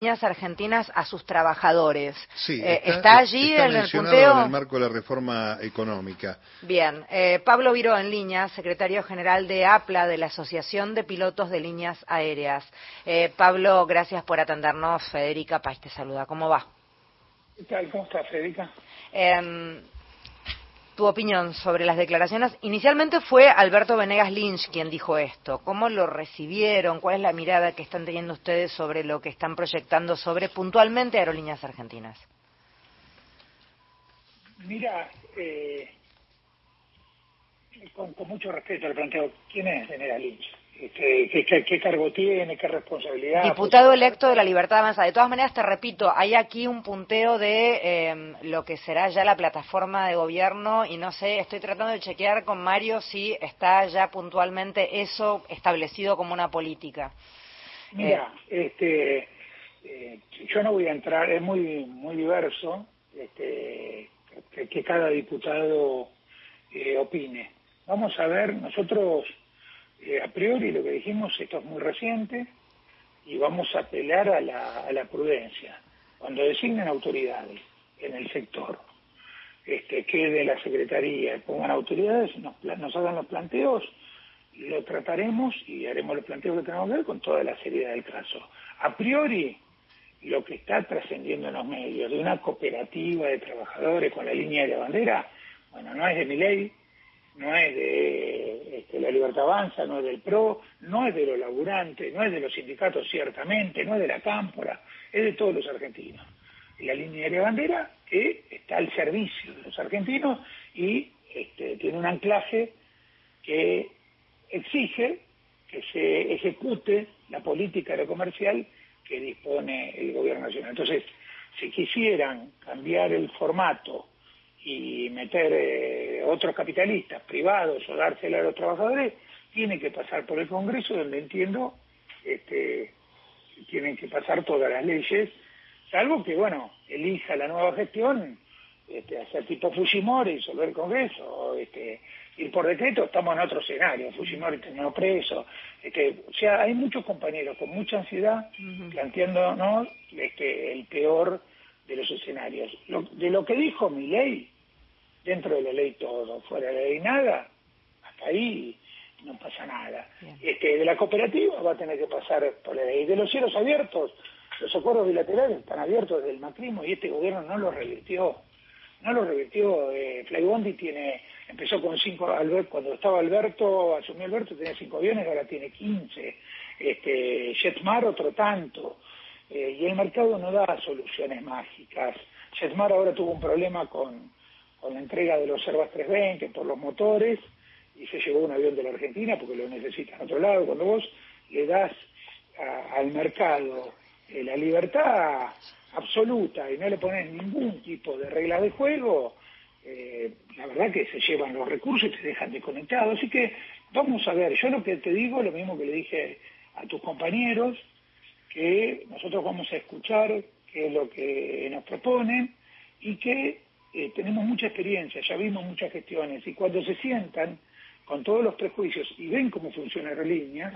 líneas argentinas a sus trabajadores. Sí, Eh, está, ¿está allí está en el mencionado punteo? en el marco de la reforma económica. Bien, eh, Pablo Viró en línea, secretario general de APLA, de la Asociación de Pilotos de Líneas Aéreas. Eh, Pablo, gracias por atendernos. Federica Paz te saluda. ¿Cómo va? ¿Qué tal? ¿Cómo está, Federica? Tu opinión sobre las declaraciones. Inicialmente fue Alberto Venegas Lynch quien dijo esto. ¿Cómo lo recibieron? ¿Cuál es la mirada que están teniendo ustedes sobre lo que están proyectando sobre puntualmente Aerolíneas Argentinas? Mira, eh, con, con mucho respeto le planteo, ¿quién es General Lynch? Este, ¿qué, qué, qué cargo tiene? ¿Qué responsabilidad? Diputado electo de la Libertad Avanza. De todas maneras, te repito, hay aquí un punteo de eh, lo que será ya la plataforma de gobierno y no sé, estoy tratando de chequear con Mario si está ya puntualmente eso establecido como una política. Mira, este, eh, yo no voy a entrar, es muy muy diverso este, que, que cada diputado eh, opine. Vamos a ver, nosotros eh, a priori lo que dijimos, esto es muy reciente y vamos a apelar a la, a la prudencia. Cuando designen autoridades en el sector, este, que de la Secretaría pongan autoridades, nos, nos hagan los planteos, lo trataremos y haremos los planteos que tenemos que ver con toda la seriedad del caso. A priori, lo que está trascendiendo en los medios de una cooperativa de trabajadores con la línea de la bandera, bueno, no es de mi ley, no es de este, la Libertad Avanza, no es del PRO, no es de los laburantes, no es de los sindicatos ciertamente, no es de la Cámpora, es de todos los argentinos. La línea de bandera que está al servicio de los argentinos y este, tiene un anclaje que exige que se ejecute la política aerocomercial que dispone el gobierno nacional. Entonces, si quisieran cambiar el formato y meter eh, otros capitalistas privados o dársela a los trabajadores, tiene que pasar por el Congreso, donde entiendo este, tienen que pasar todas las leyes, salvo que, bueno, elija la nueva gestión, este, hacer tipo Fujimori, disolver el Congreso, o, este, ir por decreto, estamos en otro escenario, Fujimori terminó preso, este, o sea, hay muchos compañeros con mucha ansiedad planteándonos este, el peor de los escenarios. Lo- de lo que dijo mi ley, dentro de la ley todo, fuera de la ley nada, hasta ahí no pasa nada. Bien. Este, de la cooperativa va a tener que pasar por la ley. De los cielos abiertos, los acuerdos bilaterales están abiertos desde el macrismo y este gobierno no los revirtió. No lo revirtió. Eh, Flybondi tiene, empezó con cinco, Albert- cuando estaba Alberto, asumió Alberto, tenía cinco aviones, ahora tiene 15. Este, Jetmar otro tanto. Eh, y el mercado no da soluciones mágicas. Jetmar ahora tuvo un problema con, con la entrega de los Airbus 320 por los motores y se llevó un avión de la Argentina porque lo necesita en otro lado. Cuando vos le das a- al mercado eh, la libertad absoluta y no le pones ningún tipo de regla de juego, eh, la verdad que se llevan los recursos y te dejan desconectado. Así que vamos a ver, yo lo que te digo, lo mismo que le dije a tus compañeros, que nosotros vamos a escuchar qué es lo que nos proponen y que eh, tenemos mucha experiencia, ya vimos muchas gestiones y cuando se sientan con todos los prejuicios y ven cómo funciona Aerolíneas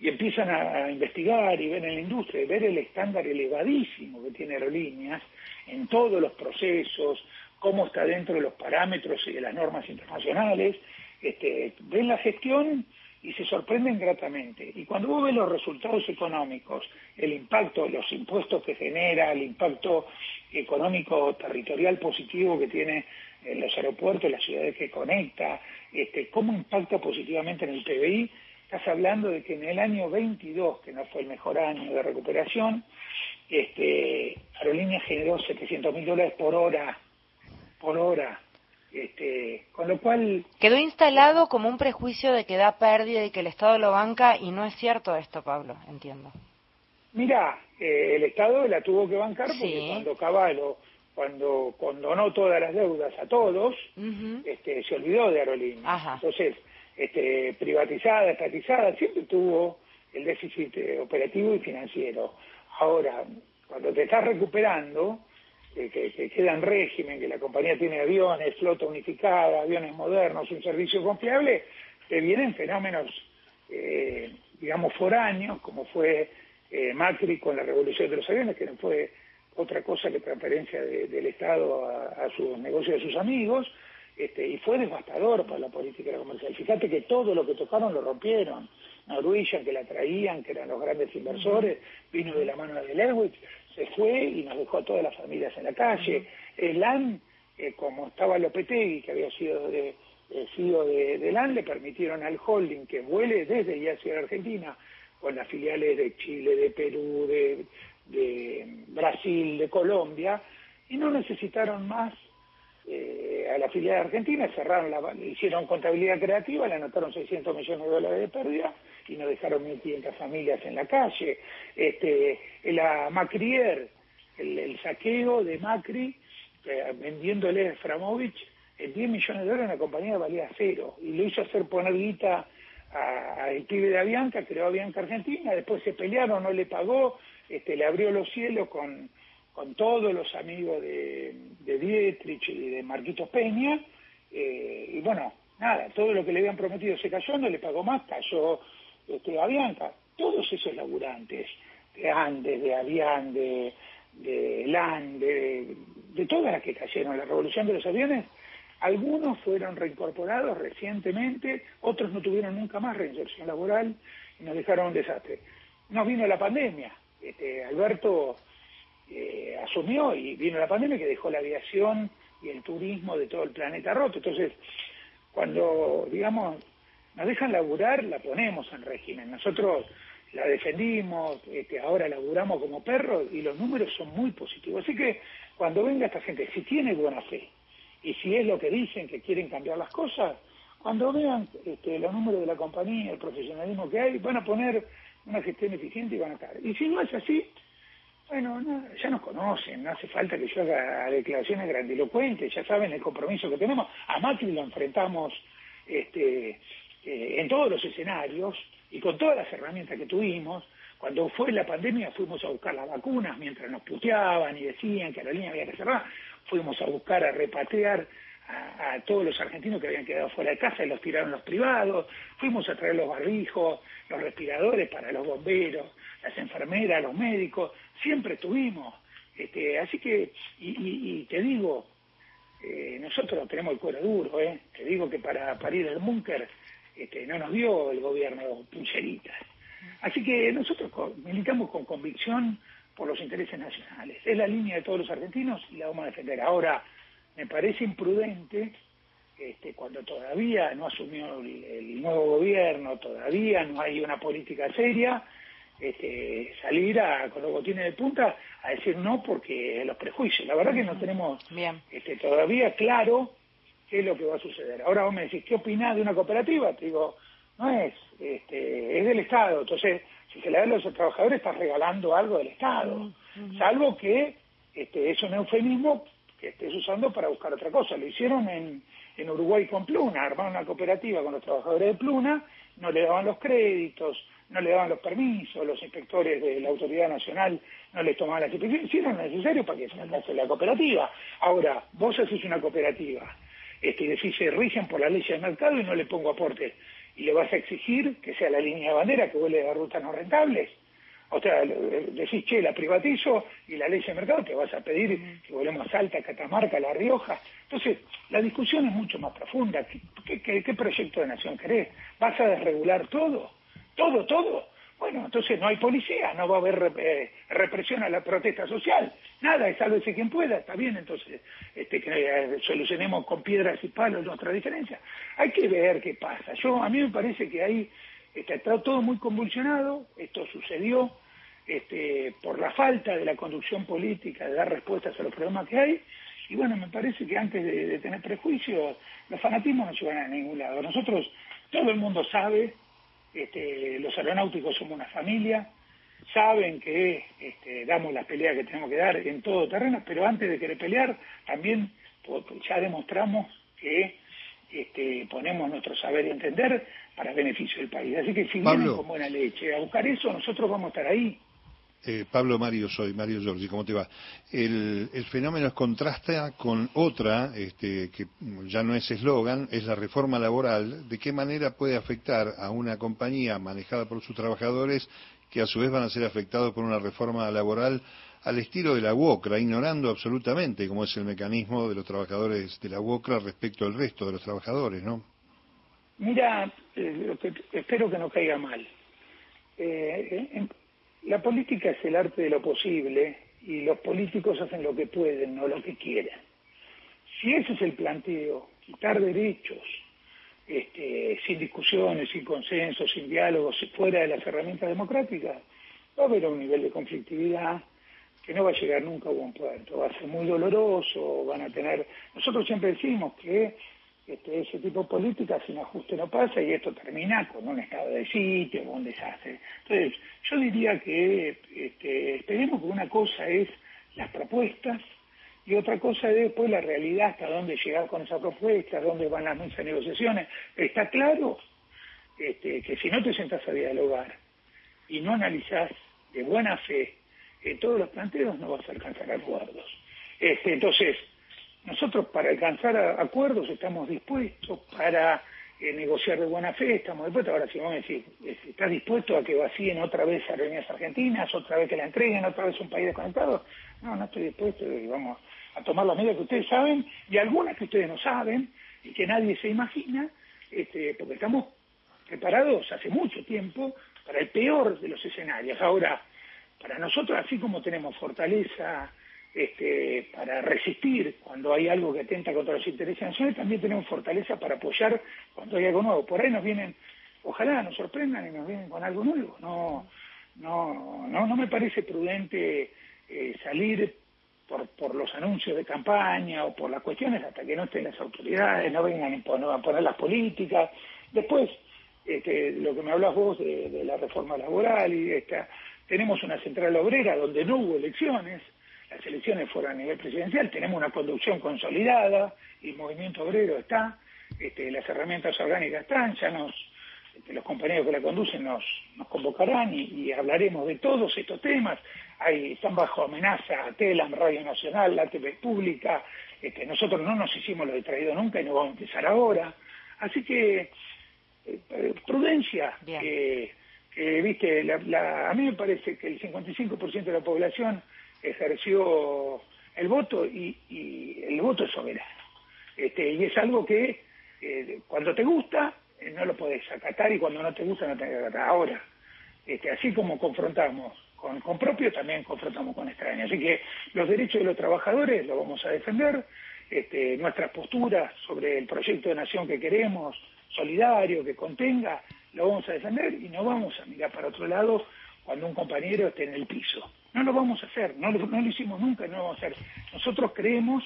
y empiezan a, a investigar y ven en la industria y ver el estándar elevadísimo que tiene Aerolíneas en todos los procesos, cómo está dentro de los parámetros y de las normas internacionales, este, ven la gestión y se sorprenden gratamente. Y cuando vos ves los resultados económicos, el impacto, los impuestos que genera, el impacto económico territorial positivo que tiene en los aeropuertos, las ciudades que conecta, este, cómo impacta positivamente en el PBI, estás hablando de que en el año 22, que no fue el mejor año de recuperación, este, Aerolíneas generó 700 mil dólares por hora, por hora, este, con lo cual Quedó instalado como un prejuicio de que da pérdida y que el Estado lo banca y no es cierto esto, Pablo, entiendo. Mira, eh, el Estado la tuvo que bancar porque Sí. cuando Caballo, cuando condonó todas las deudas a todos, este, se olvidó de aerolíneas. Ajá. Entonces, este, privatizada, estatizada, siempre tuvo el déficit eh, operativo y financiero. Ahora, cuando te estás recuperando, que, que queda en régimen, que la compañía tiene aviones, flota unificada, aviones modernos, un servicio confiable, te vienen fenómenos, eh, digamos, foráneos, como fue eh, Macri con la revolución de los aviones, que no fue otra cosa que transferencia del Estado a, sus negocios de sus amigos, este, y fue devastador para la política comercial. Fíjate que todo lo que tocaron lo rompieron. Norwegian, que la traían, que eran los grandes inversores, vino de la mano de Lewis, se fue y nos dejó a todas las familias en la calle. El LAN, eh, como estaba Lopetegui, que había sido de, eh, sido de, de LAN, le permitieron al holding que vuele desde y hacia Argentina con las filiales de Chile, de Perú, de, Brasil, de Colombia, y no necesitaron más eh, a la filial de Argentina, cerraron la, hicieron contabilidad creativa, le anotaron 600 millones de dólares de pérdida y nos dejaron 1.500 familias en la calle. Este, la Macrier, el, saqueo de Macri, eh, vendiéndole a Framovich en 10 millones de dólares una compañía valía cero. Y lo hizo hacer poner guita al pibe de Avianca, creó Avianca Argentina, después se pelearon, no le pagó, este, le abrió los cielos con, con todos los amigos de, de Dietrich y de Marquitos Peña, eh, y bueno, nada, todo lo que le habían prometido se cayó, no le pagó más, cayó este, Avianca, todos esos laburantes de Andes, de Avian, de, de de, de todas las que cayeron, la revolución de los aviones, algunos fueron reincorporados recientemente, otros no tuvieron nunca más reinserción laboral y nos dejaron un desastre. Nos vino la pandemia. Este, Alberto eh, asumió y vino la pandemia que dejó la aviación y el turismo de todo el planeta roto. Entonces, cuando, digamos, nos dejan laburar, la ponemos en régimen. Nosotros la defendimos, este, ahora laburamos como perros y los números son muy positivos. Así que cuando venga esta gente, si tiene buena fe, y si es lo que dicen, que quieren cambiar las cosas, cuando vean este, los números de la compañía, el profesionalismo que hay, van a poner una gestión eficiente y van a estar. Y si no es así, bueno, ya nos conocen, no hace falta que yo haga declaraciones grandilocuentes, ya saben el compromiso que tenemos. A Macri lo enfrentamos este, eh, en todos los escenarios y con todas las herramientas que tuvimos. Cuando fue la pandemia fuimos a buscar las vacunas mientras nos puteaban y decían que la línea había que cerrar fuimos a buscar, a repatriar a, todos los argentinos que habían quedado fuera de casa y los tiraron los privados, fuimos a traer los barbijos, los respiradores para los bomberos, las enfermeras, los médicos, siempre estuvimos. Este, así que, y, te digo, eh, nosotros tenemos el cuero duro, ¿eh? te digo que para, para ir al búnker este, no nos dio el gobierno puncheritas. Así que nosotros militamos con convicción por los intereses nacionales. Es la línea de todos los argentinos y la vamos a defender. Ahora, me parece imprudente, este, cuando todavía no asumió el, nuevo gobierno, todavía no hay una política seria, este, salir a, con los botines de punta a decir no porque los prejuicios. La verdad que no tenemos Este, todavía claro qué es lo que va a suceder. Ahora vos me decís, ¿qué opinás de una cooperativa? Te digo, no es, este, es del Estado. Entonces, si se le da a los trabajadores, estás regalando algo del Estado. Salvo que este, es un eufemismo que estés usando para buscar otra cosa. Lo hicieron en, en Uruguay con Pluna, armaron una cooperativa con los trabajadores de Pluna, no le daban los créditos, no le daban los permisos, los inspectores de la Autoridad Nacional no les tomaban las inspecciones, hicieron lo necesario para que se la cooperativa. Ahora, vos haces una cooperativa este, y decís se rigen por la ley del mercado y no le pongo aporte y le vas a exigir que sea la línea de bandera que vuelve a rutas no rentables. O sea, decís, che, la privatizo y la ley de mercado te vas a pedir que volvemos a Salta, Catamarca, La Rioja. Entonces, la discusión es mucho más profunda. ¿Qué, qué, qué proyecto de nación querés? ¿Vas a desregular todo? ¿Todo, todo? Bueno, entonces no hay policía, no va a haber eh, represión a la protesta social, nada, es sálvese quien pueda, está bien, entonces este, que eh, solucionemos con piedras y palos nuestra diferencia. Hay que ver qué pasa. Yo A mí me parece que ahí está todo muy convulsionado, esto sucedió este, por la falta de la conducción política de dar respuestas a los problemas que hay, y bueno, me parece que antes de, de tener prejuicios, los fanatismos no llevan a ningún lado. Nosotros, todo el mundo sabe este, los aeronáuticos somos una familia, saben que este, damos las peleas que tenemos que dar en todo terreno, pero antes de querer pelear, también ya demostramos que este, ponemos nuestro saber y entender para beneficio del país. Así que si vienen con buena leche a buscar eso, nosotros vamos a estar ahí. Eh, Pablo Mario soy, Mario Giorgi, ¿cómo te va? El, el fenómeno contrasta con otra, este, que ya no es eslogan, es la reforma laboral. ¿De qué manera puede afectar a una compañía manejada por sus trabajadores que a su vez van a ser afectados por una reforma laboral al estilo de la UOCRA, ignorando absolutamente cómo es el mecanismo de los trabajadores de la UOCRA respecto al resto de los trabajadores, ¿no? Mira, eh, espero que no caiga mal. Eh, la política es el arte de lo posible y los políticos hacen lo que pueden, no lo que quieren. Si ese es el planteo, quitar derechos, este, sin discusiones, sin consensos, sin diálogos, fuera de las herramientas democráticas, va a haber un nivel de conflictividad que no va a llegar nunca a buen puerto, va a ser muy doloroso, van a tener... Nosotros siempre decimos que este, ese tipo de política sin ajuste no pasa y esto termina con un estado de sitio, con un desastre. Entonces, yo diría que este, esperemos que una cosa es las propuestas y otra cosa es después la realidad, hasta dónde llegar con esa propuesta, dónde van las de negociaciones. Está claro este, que si no te sentas a dialogar y no analizás de buena fe en todos los planteos no vas a alcanzar acuerdos. Este, entonces, nosotros para alcanzar acuerdos estamos dispuestos, para eh, negociar de buena fe estamos dispuestos. Ahora, si vos me decís, ¿estás dispuesto a que vacíen otra vez aerolíneas argentinas, otra vez que la entreguen, otra vez un país desconectado? No, no estoy dispuesto vamos a tomar las medidas que ustedes saben y algunas que ustedes no saben y que nadie se imagina, este, porque estamos preparados hace mucho tiempo para el peor de los escenarios. Ahora, para nosotros, así como tenemos fortaleza este, para resistir cuando hay algo que atenta contra los intereses nacionales, también tenemos fortaleza para apoyar cuando hay algo nuevo. Por ahí nos vienen, ojalá nos sorprendan y nos vienen con algo nuevo. No, no, no, no me parece prudente eh, salir por, por los anuncios de campaña o por las cuestiones hasta que no estén las autoridades, no vengan a poner, las políticas. Después, este, lo que me hablas vos de, de la reforma laboral y esta tenemos una central obrera donde no hubo elecciones, las elecciones fueron a nivel presidencial, tenemos una conducción consolidada, y el movimiento obrero está, este, las herramientas orgánicas están, ya nos, este, los compañeros que la conducen nos, nos convocarán y, hablaremos de todos estos temas. Hay, están bajo amenaza TELAM, Radio Nacional, la TV Pública, este, nosotros no nos hicimos lo de traído nunca y no vamos a empezar ahora. Así que, eh, prudencia, eh, viste, a mí me parece que el 55% de la población ejerció el voto y, el voto es soberano. Este, y es algo que eh, cuando te gusta eh, no lo podés acatar y cuando no te gusta no te que acatar. Ahora, este, así como confrontamos con, con propio, también confrontamos con extraños. Así que los derechos de los trabajadores los vamos a defender, este, nuestras posturas sobre el proyecto de nación que queremos, solidario, que contenga, lo vamos a defender y no vamos a mirar para otro lado cuando un compañero esté en el piso. No lo vamos a hacer, no lo, no lo hicimos nunca y no lo vamos a hacer. Nosotros creemos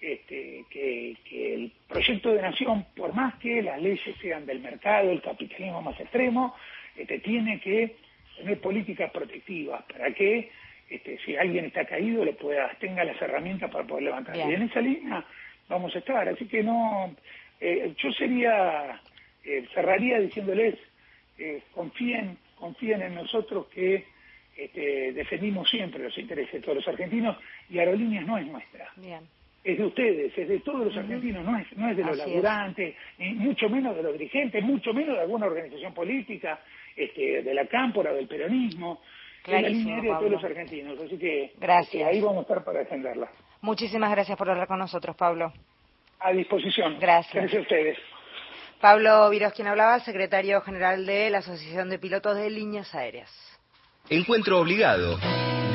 este, que, el proyecto de nación, por más que las leyes sean del mercado, el capitalismo más extremo, este, tiene que tener políticas protectivas para que este, si alguien está caído le pueda tenga las herramientas para poder levantar. Y en esa línea vamos a estar. Así que no, eh, yo sería eh, cerraría diciéndoles, eh, confíen, confíen en nosotros que este, defendimos siempre los intereses de todos los argentinos y Aerolíneas no es nuestra. Es de ustedes, es de todos los argentinos, no es, no es de los laburantes, ni mucho menos de los dirigentes, mucho menos de alguna organización política, este, de la cámpora, del peronismo. es la línea de todos los argentinos, así que gracias. ahí vamos a estar para defenderla. Muchísimas gracias por hablar con nosotros, Pablo. A disposición. Gracias. Gracias a ustedes. Pablo Viros, quien hablaba, secretario general de la Asociación de Pilotos de Líneas Aéreas. Encuentro obligado.